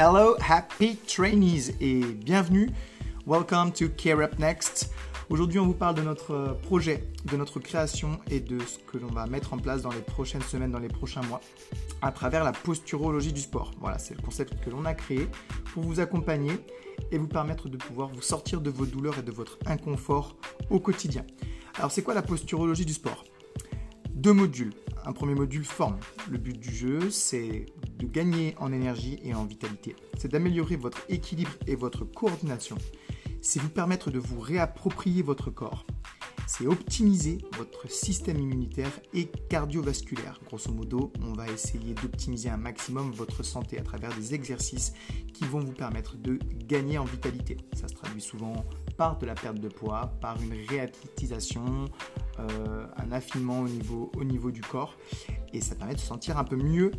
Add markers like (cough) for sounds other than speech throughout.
Hello, happy trainees et bienvenue. Welcome to Care Up Next. Aujourd'hui, on vous parle de notre projet, de notre création et de ce que l'on va mettre en place dans les prochaines semaines, dans les prochains mois, à travers la posturologie du sport. Voilà, c'est le concept que l'on a créé pour vous accompagner et vous permettre de pouvoir vous sortir de vos douleurs et de votre inconfort au quotidien. Alors, c'est quoi la posturologie du sport? Deux modules. Un premier module forme. Le but du jeu, c'est de gagner en énergie et en vitalité. C'est d'améliorer votre équilibre et votre coordination c'est vous permettre de vous réapproprier votre corps. C'est optimiser votre système immunitaire et cardiovasculaire. Grosso modo, on va essayer d'optimiser un maximum votre santé à travers des exercices qui vont vous permettre de gagner en vitalité. Ça se traduit souvent par de la perte de poids, par une réathlétisation, euh, un affinement au niveau, au niveau du corps. Et ça permet de se sentir un peu mieux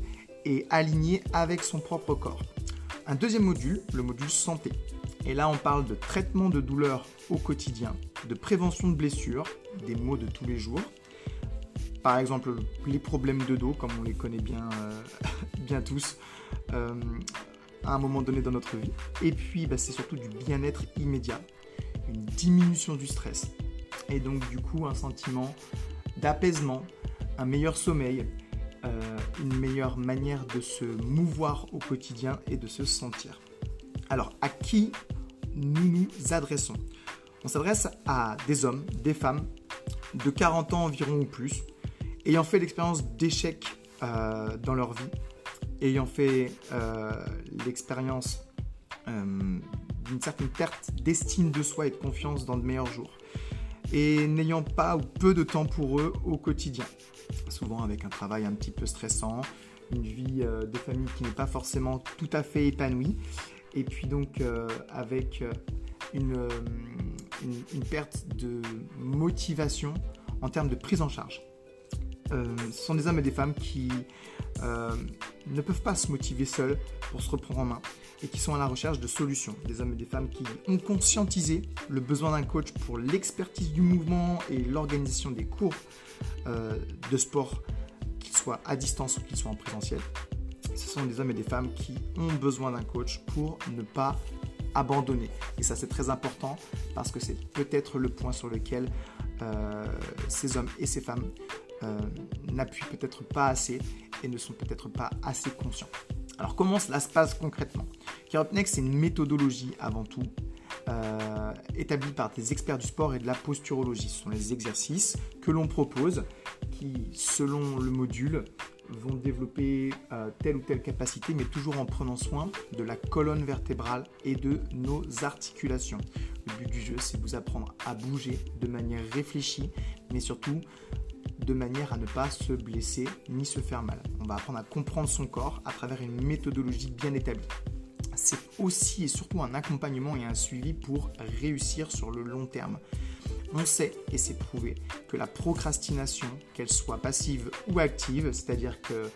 et aligné avec son propre corps. Un deuxième module, le module santé. Et là, on parle de traitement de douleur au quotidien, de prévention de blessures, des maux de tous les jours. Par exemple, les problèmes de dos, comme on les connaît bien, euh, (laughs) bien tous, euh, à un moment donné dans notre vie. Et puis, bah, c'est surtout du bien-être immédiat, une diminution du stress. Et donc, du coup, un sentiment d'apaisement, un meilleur sommeil, euh, meilleure manière de se mouvoir au quotidien et de se sentir. Alors, à qui nous nous adressons? On s'adresse à des hommes, des femmes de 40 ans environ ou plus, ayant fait l'expérience d'échec euh, dans leur vie, ayant fait euh, l'expérience euh, d'une certaine perte d'estime de soi et de confiance dans de meilleurs jours, et n'ayant pas ou peu de temps pour eux au quotidien, souvent avec un travail un petit peu stressant, une vie de famille qui n'est pas forcément tout à fait épanouie, et puis donc euh, avec euh, euh, une, perte de motivation en termes de prise en charge. ce sont des hommes et des femmes qui ne peuvent pas se motiver seuls pour se reprendre en main et qui sont à la recherche de solutions. Des hommes et des femmes qui ont conscientisé le besoin d'un coach pour l'expertise du mouvement et l'organisation des cours de sport, qu'ils soient à distance ou qu'ils soient en présentiel ce sont des hommes et des femmes qui ont besoin d'un coach pour ne pas abandonner. Et ça, c'est très important parce que c'est peut-être le point sur lequel euh, ces hommes et ces femmes euh, n'appuient peut-être pas assez et ne sont peut-être pas assez conscients. Alors, comment cela se passe concrètement? Next, c'est une méthodologie avant tout. Euh, établie par des experts du sport et de la posturologie. Ce sont les exercices que l'on propose qui, selon le module, vont développer euh, telle ou telle capacité, mais toujours en prenant soin de la colonne vertébrale et de nos articulations. Le but du jeu, c'est vous apprendre à bouger de manière réfléchie, mais surtout de manière à ne pas se blesser ni se faire mal. On va apprendre à comprendre son corps à travers une méthodologie bien établie. C'est aussi et surtout un accompagnement et un suivi pour réussir sur le long terme. On sait, et c'est prouvé, que la procrastination, qu'elle soit passive ou active, c'est-à-dire que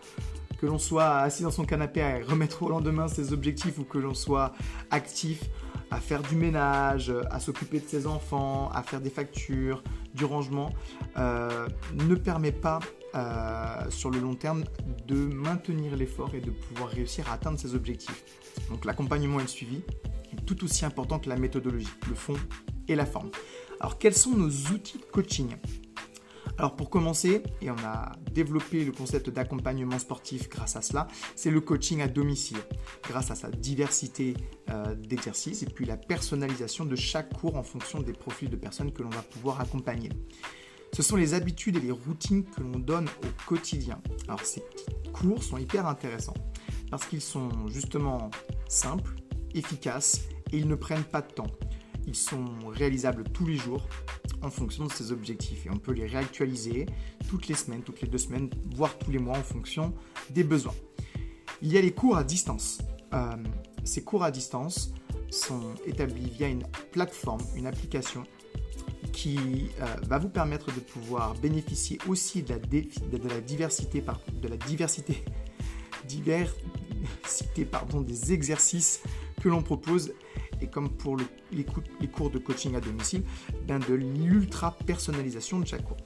que l'on soit assis dans son canapé à remettre au lendemain ses objectifs ou que l'on soit actif à faire du ménage, à s'occuper de ses enfants, à faire des factures, du rangement, euh, ne permet pas euh, sur le long terme de maintenir l'effort et de pouvoir réussir à atteindre ses objectifs. Donc l'accompagnement et le suivi est tout aussi important que la méthodologie, le fond et la forme. Alors quels sont nos outils de coaching? Alors pour commencer, et on a développé le concept d'accompagnement sportif grâce à cela, c'est le coaching à domicile, grâce à sa diversité euh, d'exercices et puis la personnalisation de chaque cours en fonction des profils de personnes que l'on va pouvoir accompagner. Ce sont les habitudes et les routines que l'on donne au quotidien. Alors ces cours sont hyper intéressants parce qu'ils sont justement simples, efficaces et ils ne prennent pas de temps. Ils sont réalisables tous les jours en fonction de ces objectifs et on peut les réactualiser toutes les semaines, toutes les deux semaines, voire tous les mois en fonction des besoins. Il y a les cours à distance. Euh, ces cours à distance sont établis via une plateforme, une application qui euh, va vous permettre de pouvoir bénéficier aussi de la, diversité, de la diversité, (laughs) diversité pardon, des exercices que l'on propose et comme pour les, cours de coaching à domicile, ben de l'ultra personnalisation de chaque cours.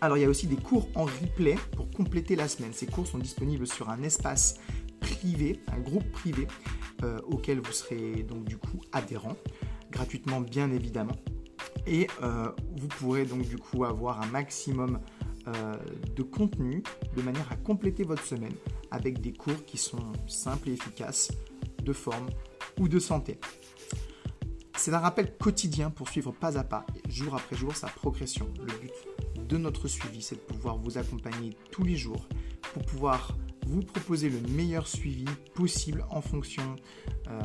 Alors il y a aussi des cours en replay pour compléter la semaine. Ces cours sont disponibles sur un espace privé, un groupe privé euh, auquel vous serez donc du coup adhérent, gratuitement bien évidemment. Et euh, vous pourrez donc du coup avoir un maximum euh, de contenu de manière à compléter votre semaine avec des cours qui sont simples et efficaces, de forme de santé. C'est un rappel quotidien pour suivre pas à pas, jour après jour, sa progression. Le but de notre suivi, c'est de pouvoir vous accompagner tous les jours pour pouvoir vous proposer le meilleur suivi possible en fonction euh,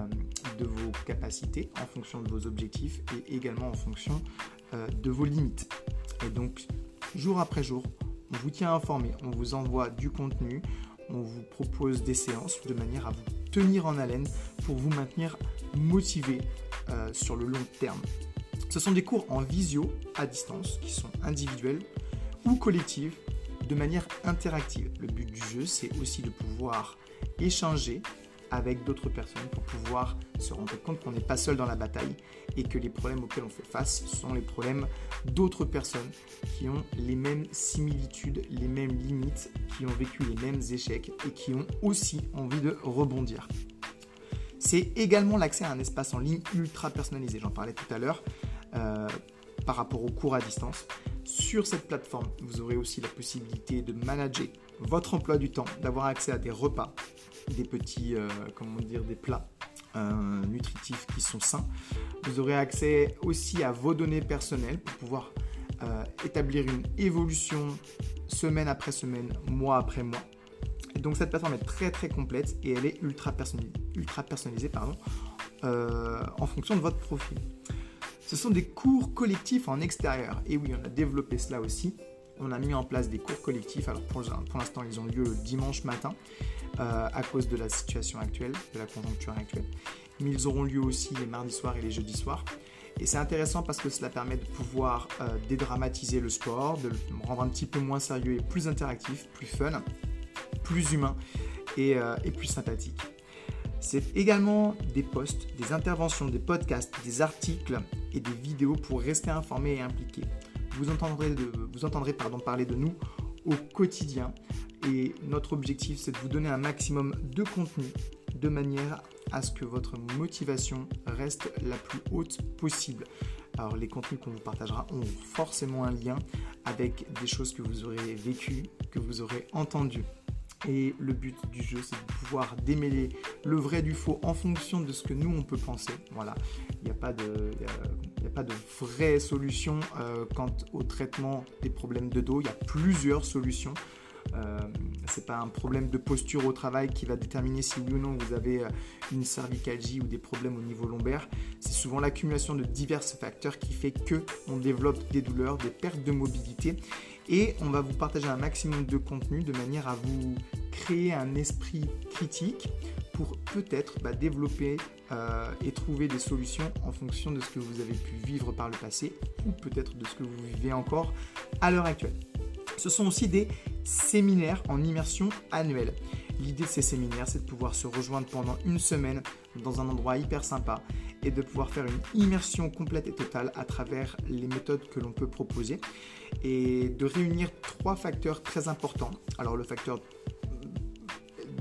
de vos capacités, en fonction de vos objectifs et également en fonction euh, de vos limites. Et donc, jour après jour, on vous tient informé, on vous envoie du contenu, on vous propose des séances de manière à vous tenir en haleine pour vous maintenir motivé euh, sur le long terme. Ce sont des cours en visio, à distance, qui sont individuels ou collectifs de manière interactive. Le but du jeu, c'est aussi de pouvoir échanger avec d'autres personnes pour pouvoir se rendre compte qu'on n'est pas seul dans la bataille et que les problèmes auxquels on fait face sont les problèmes d'autres personnes qui ont les mêmes similitudes, les mêmes limites, qui ont vécu les mêmes échecs et qui ont aussi envie de rebondir. C'est également l'accès à un espace en ligne ultra personnalisé, j'en parlais tout à l'heure, euh, par rapport aux cours à distance. Sur cette plateforme, vous aurez aussi la possibilité de manager votre emploi du temps, d'avoir accès à des repas, des petits, euh, comment dire, des plats euh, nutritifs qui sont sains. Vous aurez accès aussi à vos données personnelles pour pouvoir euh, établir une évolution semaine après semaine, mois après mois. Donc cette plateforme est très très complète et elle est ultra personnalisée, ultra personnalisée pardon, en fonction de votre profil. Ce sont des cours collectifs en extérieur. Et oui, on a développé cela aussi. On a mis en place des cours collectifs. Alors pour, l'instant, ils ont lieu le dimanche matin euh, à cause de la situation actuelle, de la conjoncture actuelle. Mais ils auront lieu aussi les mardis soirs et les jeudis soirs. Et c'est intéressant parce que cela permet de pouvoir euh, dédramatiser le sport, de le rendre un petit peu moins sérieux et plus interactif, plus fun, plus humain et, euh, et plus sympathique. C'est également des posts, des interventions, des podcasts, des articles et des vidéos pour rester informé et impliqué. Vous entendrez, vous entendrez pardon, parler de nous au quotidien et notre objectif c'est de vous donner un maximum de contenu de manière à ce que votre motivation reste la plus haute possible. Alors les contenus qu'on vous partagera ont forcément un lien avec des choses que vous aurez vécues, que vous aurez entendues. Et le but du jeu, c'est de pouvoir démêler le vrai du faux en fonction de ce que nous, on peut penser. Voilà, il n'y a, pas de, de vraie solution euh, quant au traitement des problèmes de dos. Il y a plusieurs solutions. Euh, c'est pas un problème de posture au travail qui va déterminer si oui ou non vous avez euh, une cervicalgie ou des problèmes au niveau lombaire. C'est souvent l'accumulation de divers facteurs qui fait que on développe des douleurs, des pertes de mobilité et on va vous partager un maximum de contenu de manière à vous créer un esprit critique pour peut-être bah, développer euh, et trouver des solutions en fonction de ce que vous avez pu vivre par le passé ou peut-être de ce que vous vivez encore à l'heure actuelle. Ce sont aussi des séminaires en immersion annuelle. L'idée de ces séminaires, c'est de pouvoir se rejoindre pendant une semaine dans un endroit hyper sympa et de pouvoir faire une immersion complète et totale à travers les méthodes que l'on peut proposer et de réunir trois facteurs très importants. Alors le facteur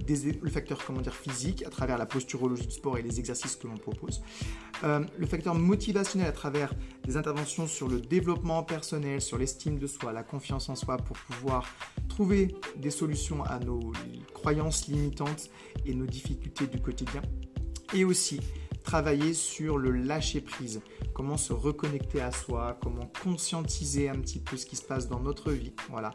le facteur comment dire, physique à travers la posturologie du sport et les exercices que l'on propose, euh, le facteur motivationnel à travers des interventions sur le développement personnel, sur l'estime de soi, la confiance en soi pour pouvoir trouver des solutions à nos croyances limitantes et nos difficultés du quotidien, et aussi travailler sur le lâcher prise, comment se reconnecter à soi, comment conscientiser un petit peu ce qui se passe dans notre vie. Voilà.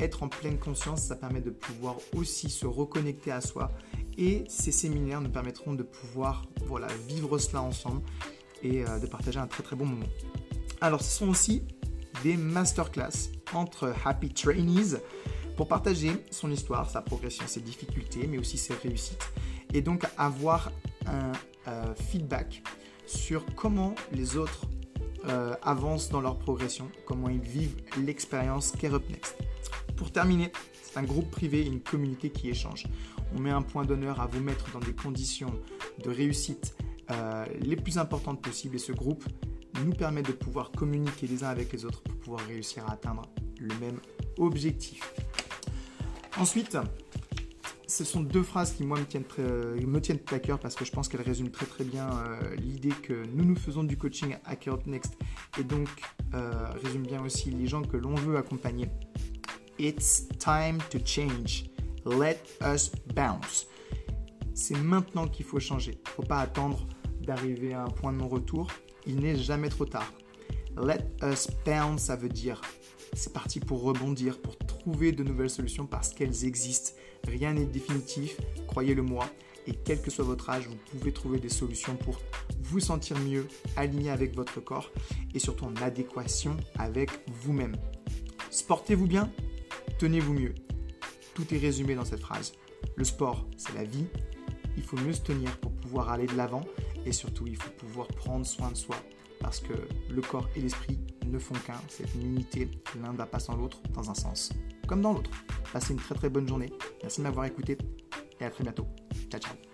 Être en pleine conscience, ça permet de pouvoir aussi se reconnecter à soi et ces séminaires nous permettront de pouvoir voilà, vivre cela ensemble et euh, de partager un très très bon moment. Alors ce sont aussi des masterclass entre happy trainees pour partager son histoire, sa progression, ses difficultés, mais aussi ses réussites. Et donc avoir un euh, feedback sur comment les autres euh, avancent dans leur progression, comment ils vivent l'expérience Care Up Next. Pour terminer, c'est un groupe privé et une communauté qui échange. On met un point d'honneur à vous mettre dans des conditions de réussite euh, les plus importantes possibles et ce groupe nous permet de pouvoir communiquer les uns avec les autres pour pouvoir réussir à atteindre le même objectif. Ensuite, ce sont deux phrases qui, moi, me tiennent, très, me tiennent à cœur parce que je pense qu'elles résument très très bien l'idée que nous nous faisons du coaching à Care Next et donc résument bien aussi les gens que l'on veut accompagner. It's time to change. Let us bounce. C'est maintenant qu'il faut changer. Il ne faut pas attendre d'arriver à un point de non-retour. Il n'est jamais trop tard. Let us bounce, ça veut dire c'est parti pour rebondir, pour trouver de nouvelles solutions parce qu'elles existent. Rien n'est définitif, croyez-le moi. Et quel que soit votre âge, vous pouvez trouver des solutions pour vous sentir mieux, aligné avec votre corps et surtout en adéquation avec vous-même. Sportez-vous bien, tenez-vous mieux. Tout est résumé dans cette phrase. Le sport, c'est la vie. Il faut mieux se tenir pour pouvoir aller de l'avant et surtout, il faut pouvoir prendre soin de soi parce que le corps et l'esprit ne font qu'un. C'est une unité. L'un va pas sans l'autre dans un sens comme dans l'autre. Passez une très très bonne journée. Merci de m'avoir écouté et à très bientôt. Ciao ciao.